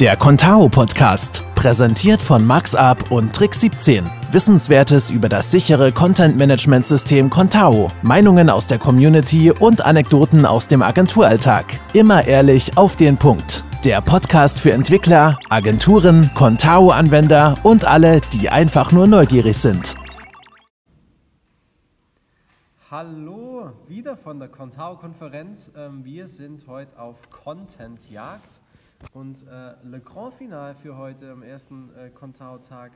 Der Contao Podcast, präsentiert von MaxUp und Trick 17. Wissenswertes über das sichere Content Management System Contao, Meinungen aus der Community und Anekdoten aus dem Agenturalltag. Immer ehrlich auf den Punkt. Der Podcast für Entwickler, Agenturen, Contao-Anwender und alle, die einfach nur neugierig sind. Hallo, wieder von der Contao-Konferenz. Ähm, wir sind heute auf Content-Jagd und äh, Le Grand Final für heute am ersten äh, Contao-Tag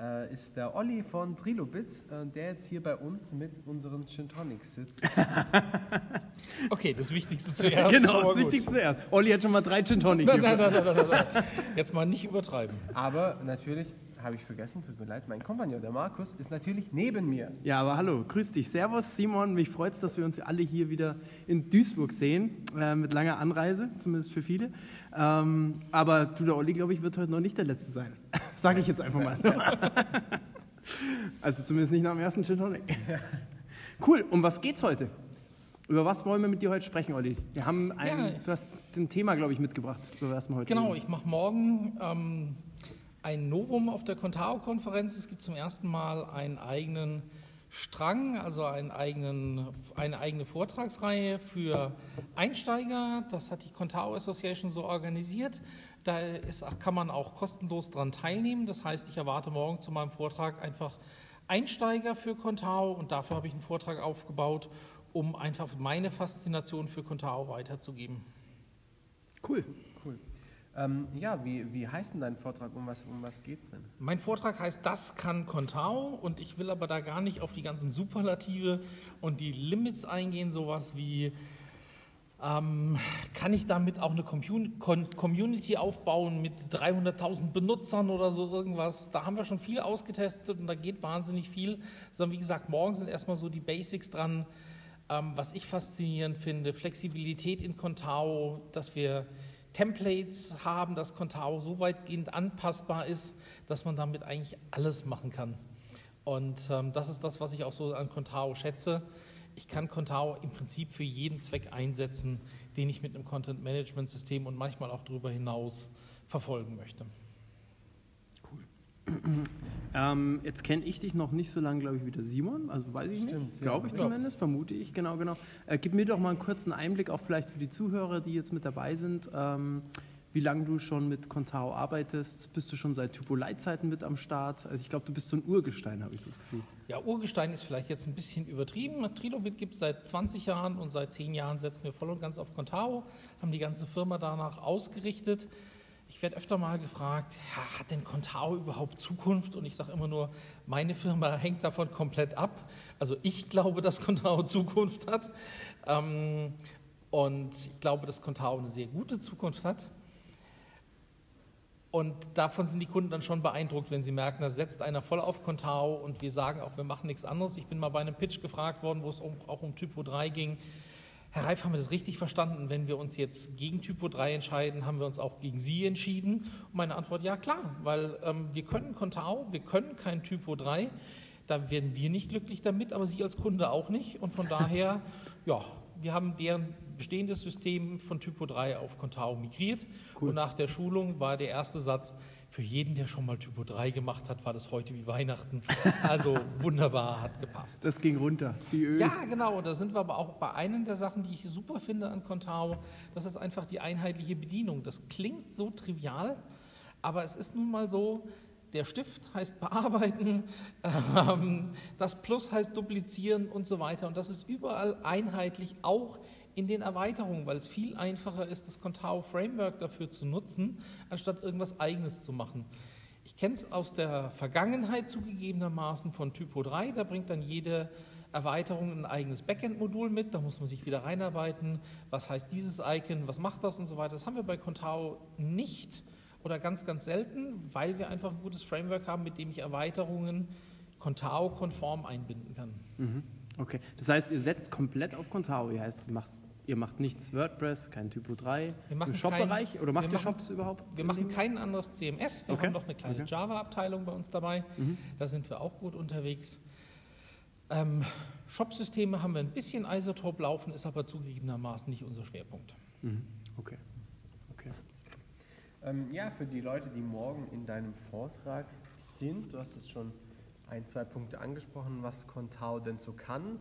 äh, ist der Olli von Trilobit, äh, der jetzt hier bei uns mit unseren Gin Tonics sitzt. Okay, das Wichtigste zuerst. genau, das. Wichtigste zuerst. Olli hat schon mal drei Gin Tonic Nein, nein, nein, nein, nein, nein. Jetzt mal nicht übertreiben. Aber natürlich habe ich vergessen, tut mir leid, mein Kompagnon, der Markus, ist natürlich neben mir. Ja, aber hallo, grüß dich. Servus, Simon. Mich freut es, dass wir uns alle hier wieder in Duisburg sehen, äh, mit langer Anreise, zumindest für viele. Ähm, aber du, der Olli, glaube ich, wird heute noch nicht der Letzte sein. Sage ich jetzt einfach mal so. also zumindest nicht nach dem ersten Gin Tonic. Cool, um was geht's heute? Über was wollen wir mit dir heute sprechen, Olli? Wir haben ein, Ja. du hast ein Thema, glaube ich, mitgebracht, über das wir heute Genau, reden. ich mache morgen ähm, ein Novum auf der Contao-Konferenz. Es gibt zum ersten Mal einen eigenen Strang, also einen eigenen, eine eigene Vortragsreihe für Einsteiger. Das hat die Contao Association so organisiert. Da ist, kann man auch kostenlos dran teilnehmen. Das heißt, ich erwarte morgen zu meinem Vortrag einfach Einsteiger für Contao und dafür habe ich einen Vortrag aufgebaut, um einfach meine Faszination für Contao weiterzugeben. Cool. Ähm, ja, wie, wie heißt denn dein Vortrag? Um was, um was geht's denn? Mein Vortrag heißt Das kann Contao und ich will aber da gar nicht auf die ganzen Superlative und die Limits eingehen, sowas wie ähm, kann ich damit auch eine Community aufbauen mit 300.000 Benutzern oder so irgendwas. Da haben wir schon viel ausgetestet und da geht wahnsinnig viel. Sondern wie gesagt, morgen sind erstmal so die Basics dran. Ähm, was ich faszinierend finde, Flexibilität in Contao, dass wir Templates haben, dass Contao so weitgehend anpassbar ist, dass man damit eigentlich alles machen kann. Und ähm, das ist das, was ich auch so an Contao schätze. Ich kann Contao im Prinzip für jeden Zweck einsetzen, den ich mit einem Content-Management-System und manchmal auch darüber hinaus verfolgen möchte. Ähm, jetzt kenne ich dich noch nicht so lange, glaube ich, wie der Simon. Also weiß ich Stimmt, nicht. Glaube ich Ja. zumindest, vermute ich, genau, genau. Äh, gib mir doch mal einen kurzen Einblick, auch vielleicht für die Zuhörer, die jetzt mit dabei sind, ähm, wie lange du schon mit Contao arbeitest. Bist du schon seit Typo-Leitzeiten mit am Start? Also ich glaube, du bist so ein Urgestein, habe ich so das Gefühl. Ja, Urgestein ist vielleicht jetzt ein bisschen übertrieben. Trilobit gibt es seit 20 Jahren und seit 10 Jahren setzen wir voll und ganz auf Contao, haben die ganze Firma danach ausgerichtet. Ich werde öfter mal gefragt, ja, hat denn Contao überhaupt Zukunft? Und ich sage immer nur, meine Firma hängt davon komplett ab. Also ich glaube, dass Contao Zukunft hat. Ähm, und ich glaube, dass Contao eine sehr gute Zukunft hat. Und davon sind die Kunden dann schon beeindruckt, wenn sie merken, da setzt einer voll auf Contao und wir sagen auch, wir machen nichts anderes. Ich bin mal bei einem Pitch gefragt worden, wo es auch um Typo 3 ging. Herr Reif, haben wir das richtig verstanden? Wenn wir uns jetzt gegen Typo 3 entscheiden, haben wir uns auch gegen Sie entschieden? Und meine Antwort, ja klar, weil ähm, wir können Contao, wir können kein Typo 3. Da werden wir nicht glücklich damit, aber Sie als Kunde auch nicht. Und von daher, ja, wir haben deren bestehendes System von Typo 3 auf Contao migriert. Und nach der Schulung war der erste Satz, für jeden, der schon mal Typo 3 gemacht hat, war das heute wie Weihnachten. Also wunderbar, hat gepasst. Das ging runter, wie Öl. Ja, genau. Da sind wir aber auch bei einer der Sachen, die ich super finde an Contao. Das ist einfach die einheitliche Bedienung. Das klingt so trivial, aber es ist nun mal so, der Stift heißt bearbeiten, ähm, das Plus heißt duplizieren und so weiter. Und das ist überall einheitlich, auch in den Erweiterungen, weil es viel einfacher ist, das Contao Framework dafür zu nutzen, anstatt irgendwas Eigenes zu machen. Ich kenne es aus der Vergangenheit zugegebenermaßen von Typo 3, da bringt dann jede Erweiterung ein eigenes Backend-Modul mit, da muss man sich wieder reinarbeiten, was heißt dieses Icon, was macht das und so weiter. Das haben wir bei Contao nicht oder ganz, ganz selten, weil wir einfach ein gutes Framework haben, mit dem ich Erweiterungen Contao-konform einbinden kann. Mhm. Okay, das heißt, ihr setzt komplett auf Contao. Ihr, heißt, macht, ihr macht nichts WordPress, kein Typo 3 Wir machen im Shop-Bereich? kein- Oder macht ihr Shops überhaupt? Wir machen kein anderes CMS. Wir Okay. haben noch eine kleine Okay. Java-Abteilung bei uns dabei. Da sind wir auch gut unterwegs. Ähm, Shop-Systeme haben wir ein bisschen Isotope laufen, ist aber zugegebenermaßen nicht unser Schwerpunkt. Mhm. Okay. okay. Ähm, ja, für die Leute, die morgen in deinem Vortrag sind, du hast es schon ein, zwei Punkte angesprochen, was Contao denn so kann.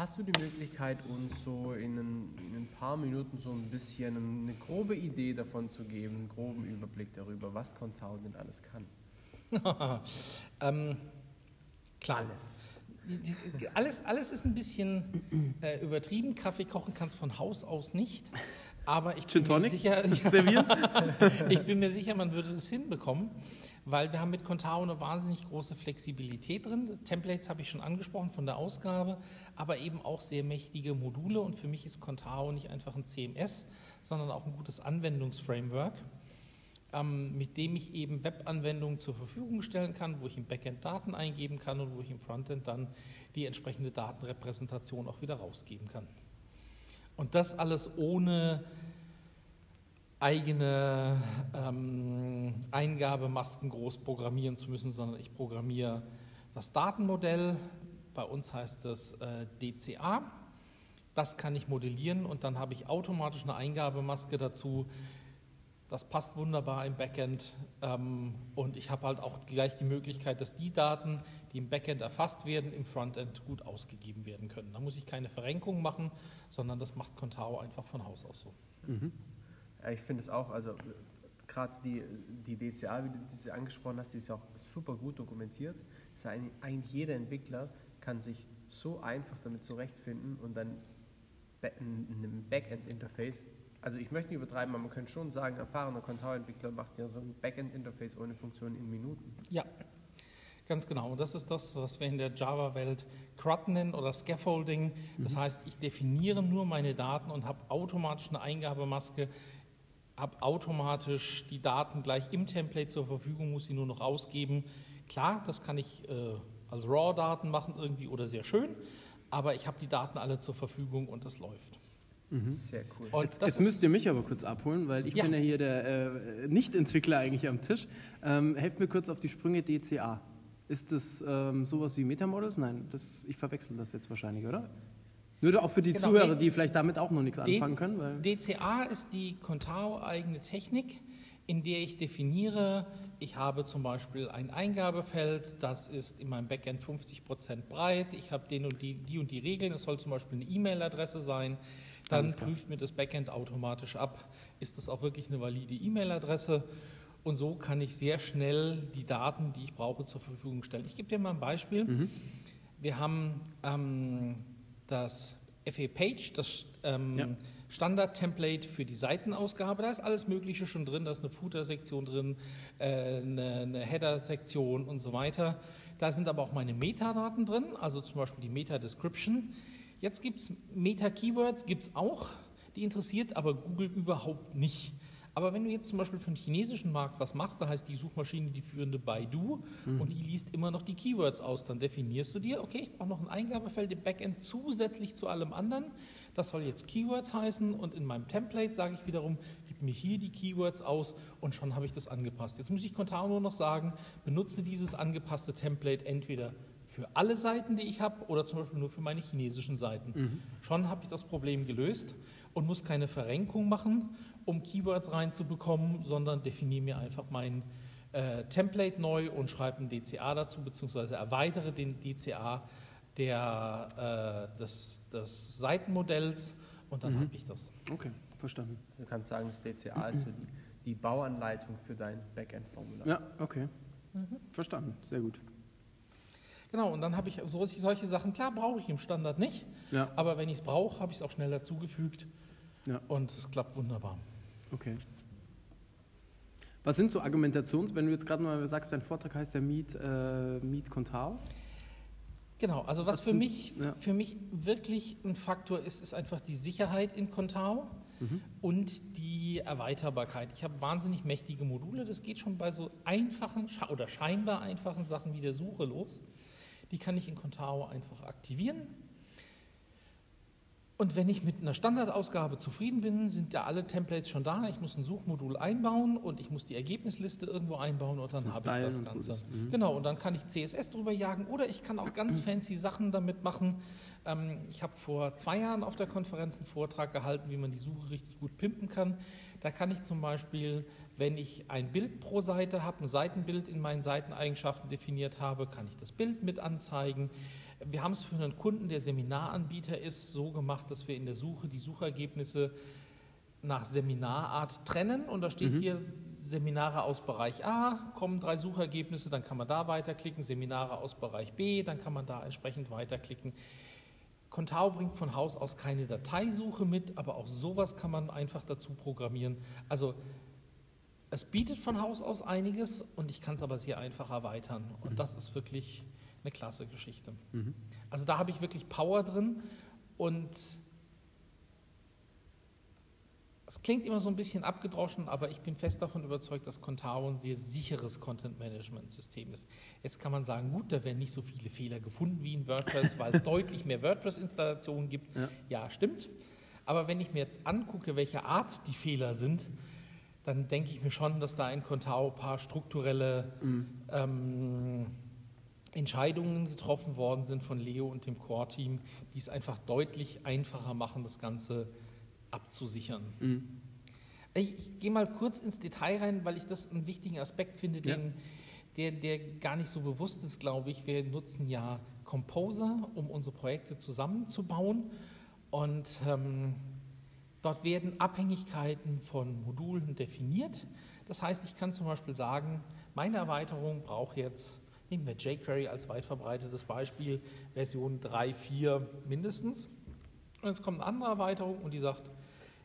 Hast du die Möglichkeit, uns so in ein, in ein, paar Minuten so ein bisschen eine grobe Idee davon zu geben, einen groben Überblick darüber, was Contao denn alles kann? ähm, klar. Alles. Alles, alles ist ein bisschen äh, übertrieben. Kaffee kochen kannst von Haus aus nicht. Aber ich bin, mir sicher, ich bin mir sicher, man würde es hinbekommen, weil wir haben mit Contao eine wahnsinnig große Flexibilität drin. Templates habe ich schon angesprochen von der Ausgabe, aber eben auch sehr mächtige Module. Und für mich ist Contao nicht einfach ein CMS, sondern auch ein gutes Anwendungsframework, ähm, mit dem ich eben Webanwendungen zur Verfügung stellen kann, wo ich im Backend Daten eingeben kann und wo ich im Frontend dann die entsprechende Datenrepräsentation auch wieder rausgeben kann. Und das alles ohne eigene ähm, Eingabemasken groß programmieren zu müssen, sondern ich programmiere das Datenmodell. Bei uns heißt es äh, DCA. Das kann ich modellieren und dann habe ich automatisch eine Eingabemaske dazu. Das passt wunderbar im Backend ähm, und ich habe halt auch gleich die Möglichkeit, dass die Daten, die im Backend erfasst werden, im Frontend gut ausgegeben werden können. Da muss ich keine Verrenkung machen, sondern das macht Contao einfach von Haus aus so. Mhm. Ja, ich finde es auch, also gerade die, die DCA, wie du sie angesprochen hast, die ist ja auch super gut dokumentiert. Das heißt, eigentlich jeder Entwickler kann sich so einfach damit zurechtfinden und dann ein Backend-Interface also ich möchte nicht übertreiben, aber man könnte schon sagen, ein erfahrener Contao-Entwickler macht ja so ein Backend-Interface ohne Funktion in Minuten. Ja, Ganz genau. Und das ist das, was wir in der Java-Welt CRUD nennen oder Scaffolding. Das mhm. heißt, ich definiere nur meine Daten und habe automatisch eine Eingabemaske, habe automatisch die Daten gleich im Template zur Verfügung, muss sie nur noch ausgeben. Klar, das kann ich äh, als RAW-Daten machen irgendwie oder sehr schön, aber ich habe die Daten alle zur Verfügung und das läuft. Mhm. Sehr cool. Und jetzt, jetzt müsst ihr mich aber kurz abholen, weil ich ja. bin ja hier der äh, Nicht-Entwickler eigentlich am Tisch. Ähm, helft mir kurz auf die Sprünge DCA. Ist das ähm, sowas wie Metamodels? Nein, das, ich verwechsel das jetzt wahrscheinlich, oder? Nur auch für die genau, Zuhörer, die vielleicht damit auch noch nichts anfangen können. DCA ist die Contao-eigene Technik, in der ich definiere, ich habe zum Beispiel ein Eingabefeld, das ist in meinem Backend 50% breit, ich habe den und die, die und die Regeln, es soll zum Beispiel eine E-Mail-Adresse sein, dann prüft mir das Backend automatisch ab, ist das auch wirklich eine valide E-Mail-Adresse und so kann ich sehr schnell die Daten, die ich brauche, zur Verfügung stellen. Ich gebe dir mal ein Beispiel. Mhm. Wir haben ähm, das FA-Page, das ähm, ja. Standard-Template für die Seitenausgabe. Da ist alles Mögliche schon drin. Da ist eine Footer-Sektion drin, äh, eine, eine Header-Sektion und so weiter. Da sind aber auch meine Metadaten drin, also zum Beispiel die Meta-Description. Jetzt gibt es Meta-Keywords, gibt es auch. Die interessiert aber Google überhaupt nicht. Aber wenn du jetzt zum Beispiel für den chinesischen Markt was machst, da heißt die Suchmaschine die führende Baidu mhm. und die liest immer noch die Keywords aus, dann definierst du dir, okay, ich brauche noch ein Eingabefeld im Backend zusätzlich zu allem anderen. Das soll jetzt Keywords heißen und in meinem Template sage ich wiederum, gib mir hier die Keywords aus und schon habe ich das angepasst. Jetzt muss ich Contao nur noch sagen, benutze dieses angepasste Template entweder für alle Seiten, die ich habe, oder zum Beispiel nur für meine chinesischen Seiten. Mhm. Schon habe ich das Problem gelöst und muss keine Verrenkung machen um Keywords reinzubekommen, sondern definiere mir einfach mein äh, Template neu und schreibe ein DCA dazu, beziehungsweise erweitere den DCA der, äh, des, des Seitenmodells und dann mhm. habe ich das. Okay, verstanden. Du kannst sagen, das DCA ist so die, die Bauanleitung für dein Backend-Formular. Ja, okay. Mhm. Verstanden, sehr gut. Genau, und dann habe ich so, solche Sachen, klar brauche ich im Standard nicht, ja. aber wenn ich es brauche, habe ich es auch schnell dazugefügt ja. und es klappt wunderbar. Okay. Was sind so Argumentations, wenn du jetzt gerade mal sagst, dein Vortrag heißt ja Meet, äh, Meet Contao? Genau, also was, was für, sind, mich, ja. für mich wirklich ein Faktor ist, ist einfach die Sicherheit in Contao mhm. und die Erweiterbarkeit. Ich habe wahnsinnig mächtige Module, das geht schon bei so einfachen oder scheinbar einfachen Sachen wie der Suche los. Die kann ich in Contao einfach aktivieren und wenn ich mit einer Standardausgabe zufrieden bin, sind ja alle Templates schon da. Ich muss ein Suchmodul einbauen und ich muss die Ergebnisliste irgendwo einbauen und dann habe ich das Ganze. Mhm. Genau, und dann kann ich CSS drüber jagen oder ich kann auch ganz fancy Sachen damit machen. Ähm, ich habe vor zwei Jahren auf der Konferenz einen Vortrag gehalten, wie man die Suche richtig gut pimpen kann. Da kann ich zum Beispiel, wenn ich ein Bild pro Seite habe, ein Seitenbild in meinen Seiteneigenschaften definiert habe, kann ich das Bild mit anzeigen. Wir haben es für einen Kunden, der Seminaranbieter ist, so gemacht, dass wir in der Suche die Suchergebnisse nach Seminarart trennen und da steht mhm. hier Seminare aus Bereich A, kommen drei Suchergebnisse, dann kann man da weiterklicken, Seminare aus Bereich B, dann kann man da entsprechend weiterklicken. Contao bringt von Haus aus keine Dateisuche mit, aber auch sowas kann man einfach dazu programmieren. Also es bietet von Haus aus einiges und ich kann es aber sehr einfach erweitern. Und mhm. das ist wirklich eine klasse Geschichte. Mhm. Also da habe ich wirklich Power drin und es klingt immer so ein bisschen abgedroschen, aber ich bin fest davon überzeugt, dass Contao ein sehr sicheres Content-Management-System ist. Jetzt kann man sagen, gut, da werden nicht so viele Fehler gefunden wie in WordPress, weil es deutlich mehr WordPress-Installationen gibt. Ja. ja, stimmt. Aber wenn ich mir angucke, welche Art die Fehler sind, dann denke ich mir schon, dass da in Contao ein paar strukturelle mhm. ähm, Entscheidungen getroffen worden sind von Leo und dem Core-Team, die es einfach deutlich einfacher machen, das Ganze zu abzusichern. Mhm. Ich, ich gehe mal kurz ins Detail rein, weil ich das einen wichtigen Aspekt finde, den, ja. der, der gar nicht so bewusst ist, glaube ich. Wir nutzen ja Composer, um unsere Projekte zusammenzubauen. Und ähm, dort werden Abhängigkeiten von Modulen definiert. Das heißt, ich kann zum Beispiel sagen, meine Erweiterung braucht jetzt, nehmen wir jQuery als weit verbreitetes Beispiel, Version 3.4 mindestens. Und jetzt kommt eine andere Erweiterung und die sagt,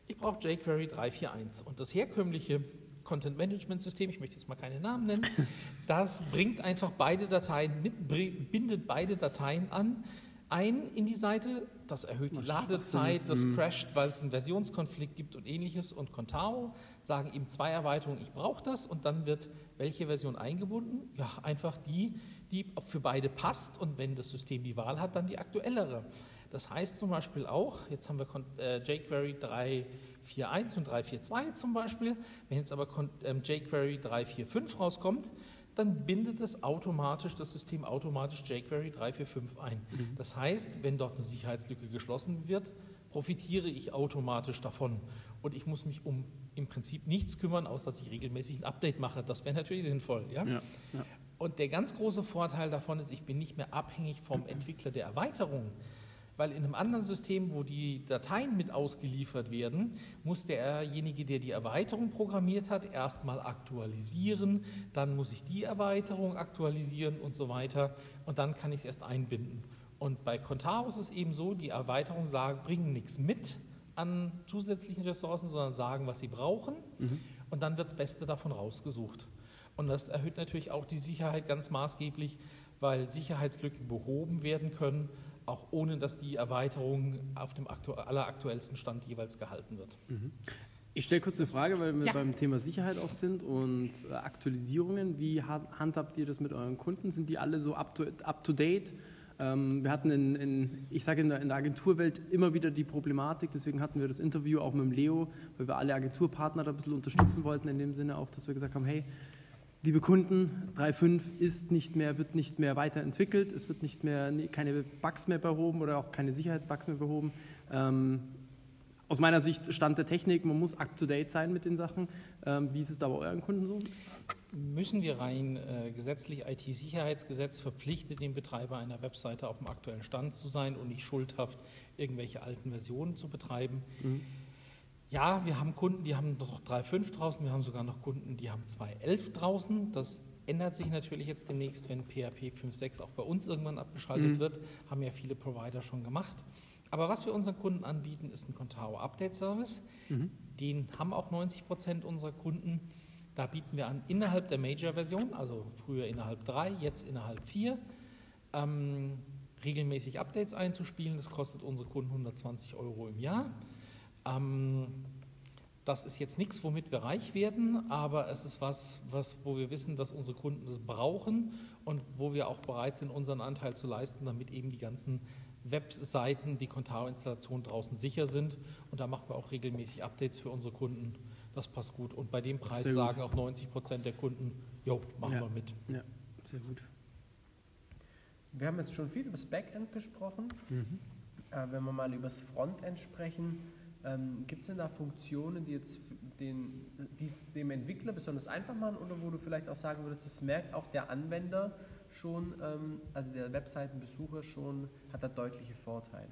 ich brauche jQuery 341 und das herkömmliche Content Management System, ich möchte jetzt mal keine Namen nennen, das bringt einfach beide Dateien mit, bindet beide Dateien an, ein in die Seite, das erhöht die Ladezeit, das crasht, weil es einen Versionskonflikt gibt und ähnliches. Und Contao sagen eben zwei Erweiterungen, ich brauche das. Und dann wird welche Version eingebunden? Ja, einfach die, die für beide passt. Und wenn das System die Wahl hat, dann die aktuellere. Das heißt zum Beispiel auch, jetzt haben wir äh, jQuery 3.4.1 und 3.4.2 zum Beispiel, wenn jetzt aber ähm, jQuery 3.4.5 rauskommt, dann bindet es automatisch, das System automatisch jQuery 3.4.5 ein. Mhm. Das heißt, wenn dort eine Sicherheitslücke geschlossen wird, profitiere ich automatisch davon. Und ich muss mich um im Prinzip nichts kümmern, außer dass ich regelmäßig ein Update mache. Das wäre natürlich sinnvoll. Ja? Ja, ja. Und der ganz große Vorteil davon ist, ich bin nicht mehr abhängig vom Entwickler der Erweiterung, weil in einem anderen System, wo die Dateien mit ausgeliefert werden, muss derjenige, der die Erweiterung programmiert hat, erstmal aktualisieren, dann muss ich die Erweiterung aktualisieren und so weiter und dann kann ich es erst einbinden. Und bei Contao ist es eben so, die Erweiterungen sagen, bringen nichts mit an zusätzlichen Ressourcen, sondern sagen, was sie brauchen mhm. und dann wird das Beste davon rausgesucht. Und das erhöht natürlich auch die Sicherheit ganz maßgeblich, weil Sicherheitslücken behoben werden können auch ohne dass die Erweiterung auf dem alleraktuellsten Stand jeweils gehalten wird. Mhm. Ich stelle kurz eine Frage, weil wir ja. beim Thema Sicherheit auch sind und äh, Aktualisierungen. Wie handhabt ihr das mit euren Kunden? Sind die alle so up to, up to date? Ähm, wir hatten in, in ich sage in der, in der, Agenturwelt immer wieder die Problematik, deswegen hatten wir das Interview auch mit dem Leo, weil wir alle Agenturpartner da ein bisschen unterstützen wollten, in dem Sinne auch, dass wir gesagt haben, hey, liebe Kunden, 3.5 ist nicht mehr, wird nicht mehr weiterentwickelt, es wird nicht mehr, keine Bugs mehr behoben oder auch keine Sicherheitsbugs mehr behoben. Ähm, aus meiner Sicht Stand der Technik, man muss up-to-date sein mit den Sachen. Ähm, wie ist es da bei euren Kunden so? Müssen wir rein äh, gesetzlich, IT-Sicherheitsgesetz verpflichtet den Betreiber einer Webseite auf dem aktuellen Stand zu sein und nicht schuldhaft irgendwelche alten Versionen zu betreiben. Mhm. Ja, wir haben Kunden, die haben noch 3.5 draußen, wir haben sogar noch Kunden, die haben 2.11 draußen. Das ändert sich natürlich jetzt demnächst, wenn PHP 5.6 auch bei uns irgendwann abgeschaltet mhm. wird. Haben ja viele Provider schon gemacht. Aber was wir unseren Kunden anbieten, ist ein Contao Update Service. Mhm. Den haben auch 90 Prozent unserer Kunden. Da bieten wir an, innerhalb der Major-Version, also früher innerhalb 3, jetzt innerhalb 4, ähm, regelmäßig Updates einzuspielen. Das kostet unsere Kunden 120 Euro im Jahr. Ähm, das ist jetzt nichts, womit wir reich werden, aber es ist was, was, wo wir wissen, dass unsere Kunden das brauchen und wo wir auch bereit sind, unseren Anteil zu leisten, damit eben die ganzen Webseiten, die Contao-Installation draußen sicher sind. Und da machen wir auch regelmäßig Updates für unsere Kunden. Das passt gut. Und bei dem Preis sagen auch 90 Prozent der Kunden, jo, machen ja. wir mit. Ja, sehr gut. Wir haben jetzt schon viel über das Backend gesprochen. Mhm. Äh, wenn wir mal über das Frontend sprechen, ähm, Gibt es denn da Funktionen, die jetzt den, dies, dem Entwickler besonders einfach machen oder wo du vielleicht auch sagen würdest, das merkt auch der Anwender schon, ähm, also der Webseitenbesucher schon, hat da deutliche Vorteile?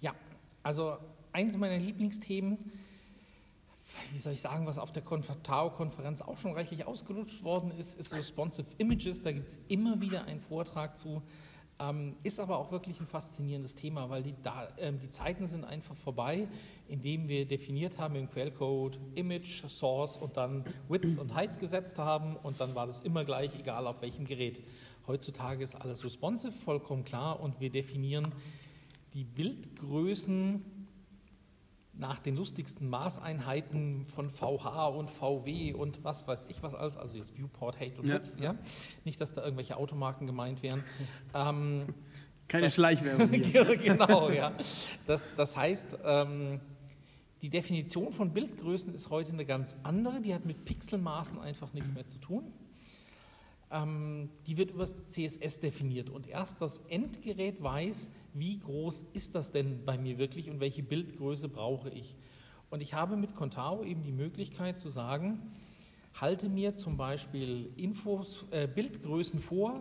Ja, also eins meiner Lieblingsthemen, wie soll ich sagen, was auf der Tao-Konferenz auch schon reichlich ausgelutscht worden ist, ist Responsive Images. Da gibt es immer wieder einen Vortrag zu. Ähm, ist aber auch wirklich ein faszinierendes Thema, weil die, da, ähm, die Zeiten sind einfach vorbei, indem wir definiert haben im Quellcode Image, Source und dann Width und Height gesetzt haben und dann war das immer gleich, egal auf welchem Gerät. Heutzutage ist alles responsive, vollkommen klar und wir definieren die Bildgrößen nach den lustigsten Maßeinheiten von VH und VW und was weiß ich was alles, also jetzt Viewport, Hate und ja. Width, ja. Nicht, dass da irgendwelche Automarken gemeint wären. Ähm, Keine das, Schleichwerbung. genau, ja. Das, das heißt, ähm, die Definition von Bildgrößen ist heute eine ganz andere, die hat mit Pixelmaßen einfach nichts mehr zu tun. Ähm, die wird über CSS definiert und erst das Endgerät weiß, wie groß ist das denn bei mir wirklich und welche Bildgröße brauche ich. Und ich habe mit Contao eben die Möglichkeit zu sagen, halte mir zum Beispiel Infos, äh, Bildgrößen vor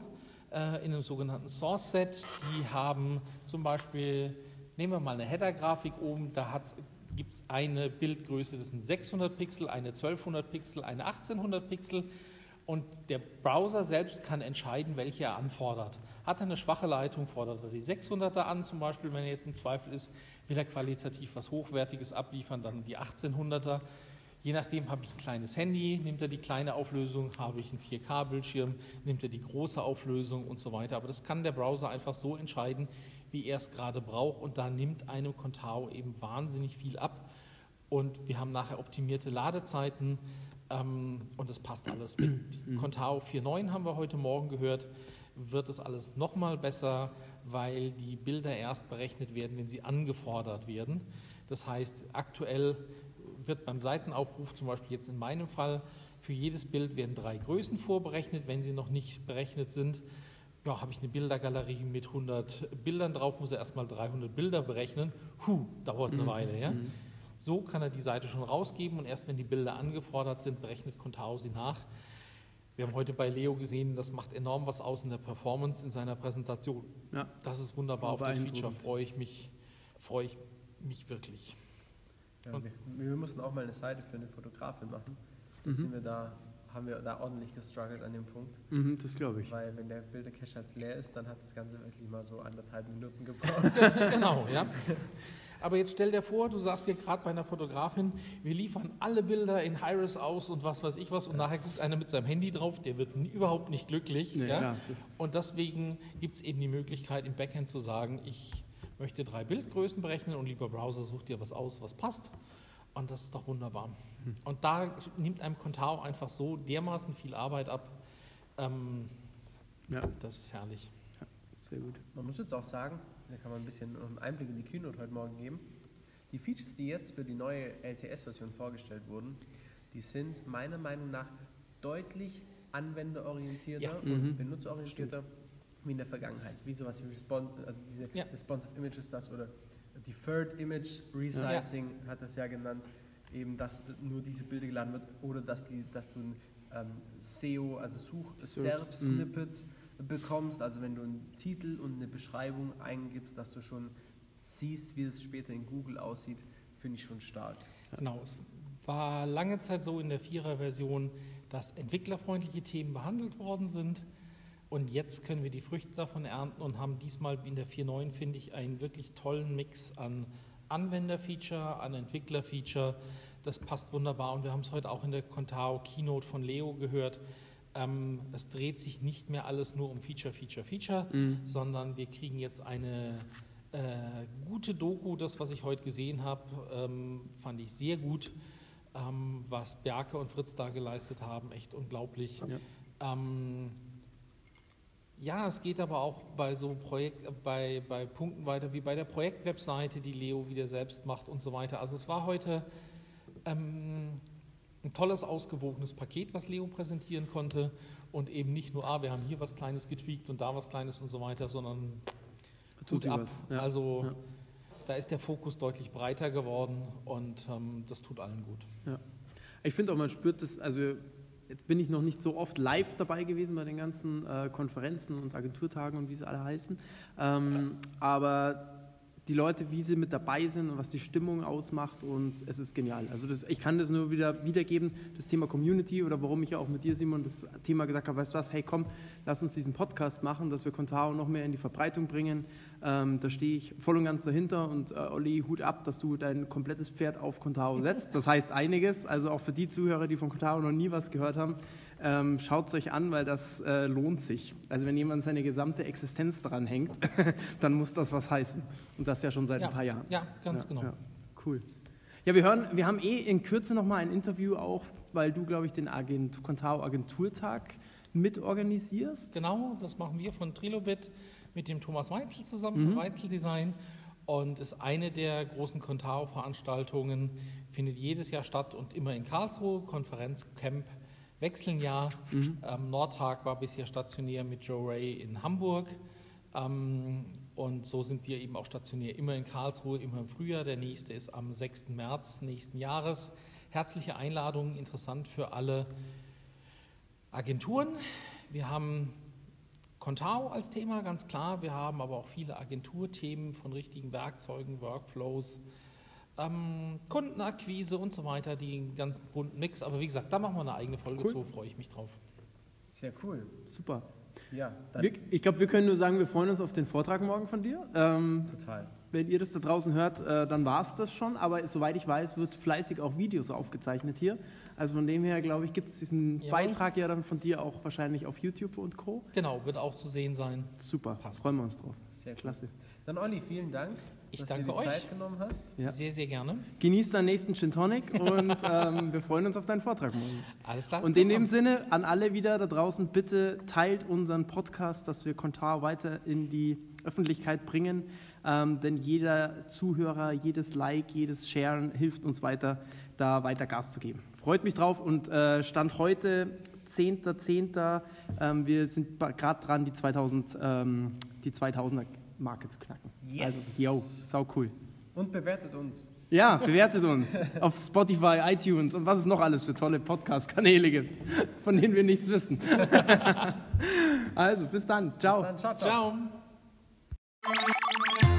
äh, in einem sogenannten Source Set. Die haben zum Beispiel, nehmen wir mal eine Header-Grafik oben, da gibt es eine Bildgröße, das sind 600 Pixel, eine 1200 Pixel, eine 1800 Pixel und der Browser selbst kann entscheiden, welche er anfordert. Hat er eine schwache Leitung, fordert er die 600er an, zum Beispiel, wenn er jetzt im Zweifel ist, will er qualitativ was Hochwertiges abliefern, dann die 1800er. Je nachdem habe ich ein kleines Handy, nimmt er die kleine Auflösung, habe ich einen 4K-Bildschirm, nimmt er die große Auflösung und so weiter. Aber das kann der Browser einfach so entscheiden, wie er es gerade braucht und da nimmt einem Contao eben wahnsinnig viel ab. Und wir haben nachher optimierte Ladezeiten ähm, und das passt alles. Mit. Contao 4.9 haben wir heute Morgen gehört wird es alles nochmal besser, weil die Bilder erst berechnet werden, wenn sie angefordert werden. Das heißt, aktuell wird beim Seitenaufruf, zum Beispiel jetzt in meinem Fall, für jedes Bild werden drei Größen vorberechnet. Wenn sie noch nicht berechnet sind, ja, habe ich eine Bildergalerie mit 100 Bildern drauf, muss er erstmal 300 Bilder berechnen. Huh, dauert eine mhm. Weile. Ja? Mhm. So kann er die Seite schon rausgeben und erst wenn die Bilder angefordert sind, berechnet Contao sie nach. Wir haben heute bei Leo gesehen, das macht enorm was aus in der Performance in seiner Präsentation. Ja. Das ist wunderbar. Auf das Feature freue ich mich, freue ich mich wirklich. Ja, wir, wir, mussten auch mal eine Seite für eine Fotografin machen. Mhm. Sind wir da, haben wir da ordentlich gestruggelt an dem Punkt. Mhm, das glaube ich. Weil wenn der Bildercache jetzt leer ist, dann hat das Ganze wirklich mal so anderthalb Minuten gebraucht. genau, ja. Aber jetzt stell dir vor, du sagst dir gerade bei einer Fotografin, wir liefern alle Bilder in Hyros aus und was weiß ich was und nachher guckt einer mit seinem Handy drauf, der wird überhaupt nicht glücklich. Nee, ja? klar, und deswegen gibt es eben die Möglichkeit im Backend zu sagen, ich möchte drei Bildgrößen berechnen und lieber Browser sucht dir was aus, was passt. Und das ist doch wunderbar. Hm. Und da nimmt einem Contao einfach so dermaßen viel Arbeit ab. Ähm, ja. Das ist herrlich. Ja, sehr gut. Man muss jetzt auch sagen, da kann man ein bisschen einen Einblick in die Keynote heute Morgen geben. Die Features, die jetzt für die neue LTS-Version vorgestellt wurden, die sind meiner Meinung nach deutlich anwenderorientierter ja. und mhm. benutzerorientierter wie in der Vergangenheit. Wie sowas wie Respons also diese ja. Responsive Images, das oder Deferred Image Resizing ja. hat das ja genannt, eben dass nur diese Bilder geladen wird oder dass, die, dass du ein ähm, SEO, also Such-Serp-Snippet bekommst, also wenn du einen Titel und eine Beschreibung eingibst, dass du schon siehst, wie es später in Google aussieht, finde ich schon stark. Genau, es war lange Zeit so in der Vierer-Version, dass entwicklerfreundliche Themen behandelt worden sind. Und jetzt können wir die Früchte davon ernten und haben diesmal in der 4.9, finde ich, einen wirklich tollen Mix an Anwenderfeature, an Entwicklerfeature. Das passt wunderbar und wir haben es heute auch in der Contao Keynote von Leo gehört. Ähm, es dreht sich nicht mehr alles nur um Feature, Feature, Feature, mhm. sondern wir kriegen jetzt eine äh, gute Doku. Das, was ich heute gesehen habe, ähm, fand ich sehr gut. Ähm, was Berke und Fritz da geleistet haben, echt unglaublich. Ja. Ähm, ja, es geht aber auch bei so Projekt, bei, bei Punkten weiter wie bei der Projektwebseite, die Leo wieder selbst macht und so weiter. Also es war heute ähm, ein tolles, ausgewogenes Paket, was Leo präsentieren konnte und eben nicht nur, ah, wir haben hier was Kleines getweakt und da was Kleines und so weiter, sondern tut ab. Ja. Also ja. da ist der Fokus deutlich breiter geworden und ähm, das tut allen gut. Ja. Ich finde auch, man spürt das, also jetzt bin ich noch nicht so oft live dabei gewesen bei den ganzen äh, Konferenzen und Agenturtagen und wie sie alle heißen, ähm, aber die Leute, wie sie mit dabei sind und was die Stimmung ausmacht und es ist genial. Also das, ich kann das nur wieder wiedergeben, das Thema Community oder warum ich ja auch mit dir, Simon, das Thema gesagt habe, weißt du was, hey komm, lass uns diesen Podcast machen, dass wir Contao noch mehr in die Verbreitung bringen. Ähm, da stehe ich voll und ganz dahinter und äh, Olli, Hut ab, dass du dein komplettes Pferd auf Contao setzt. Das heißt einiges, also auch für die Zuhörer, die von Contao noch nie was gehört haben, ähm, Schaut es euch an, weil das äh, lohnt sich. Also wenn jemand seine gesamte Existenz daran hängt, dann muss das was heißen. Und das ja schon seit Ja, ein paar Jahren. ja, ganz genau. Ja, cool. Ja, wir hören, wir haben eh in Kürze nochmal ein Interview auch, weil du, glaube ich, den Agent, Contao Agenturtag mitorganisierst. Genau, das machen wir von Trilobit mit dem Thomas Weitzel zusammen von Weitzel Design und ist eine der großen Contao-Veranstaltungen, findet jedes Jahr statt und immer in Karlsruhe, Konferenzcamp wechseln ja. Ähm, Nordtag war bisher stationär mit Joe Ray in Hamburg ähm, und so sind wir eben auch stationär immer in Karlsruhe, immer im Frühjahr. Der nächste ist am 6. März nächsten Jahres. Herzliche Einladung, interessant für alle Agenturen. Wir haben Contao als Thema, ganz klar. Wir haben aber auch viele Agenturthemen von richtigen Werkzeugen, Workflows, ähm, Kundenakquise und so weiter, die ganzen bunten Mix. Aber wie gesagt, da machen wir eine eigene Folge Cool. zu, freue ich mich drauf. Sehr cool. Super. Ja, dann Wir, ich glaube, wir können nur sagen, wir freuen uns auf den Vortrag morgen von dir. Ähm, total. wenn ihr das da draußen hört, äh, dann war es das schon. Aber soweit ich weiß, wird fleißig auch Videos aufgezeichnet hier. Also von dem her, glaube ich, gibt es diesen Jawohl. Beitrag ja dann von dir auch wahrscheinlich auf YouTube und Co. Genau, wird auch zu sehen sein. Super, Passt. freuen wir uns drauf. Sehr cool. Klasse. Dann Olli, vielen Dank, Ich dass danke du dir die euch. Zeit genommen hast. Ja. Sehr, sehr gerne. Genieß deinen nächsten Gin Tonic und ähm, wir freuen uns auf deinen Vortrag morgen. Alles klar. Und in dem Sinne an alle wieder da draußen, bitte teilt unseren Podcast, dass wir Kontar weiter in die Öffentlichkeit bringen. Ähm, denn jeder Zuhörer, jedes Like, jedes Sharen hilft uns weiter, da weiter Gas zu geben. Freut mich drauf und äh, Stand heute, 10.10. Ähm, wir sind gerade dran, die, 2000, ähm, die 2000er Marke zu knacken. Yes. Also, yo, sau cool. Und bewertet uns. Ja, bewertet uns auf Spotify, iTunes und was es noch alles für tolle Podcast-Kanäle gibt, von denen wir nichts wissen. also, bis dann. Ciao. Dann ciao, ciao. Ciao.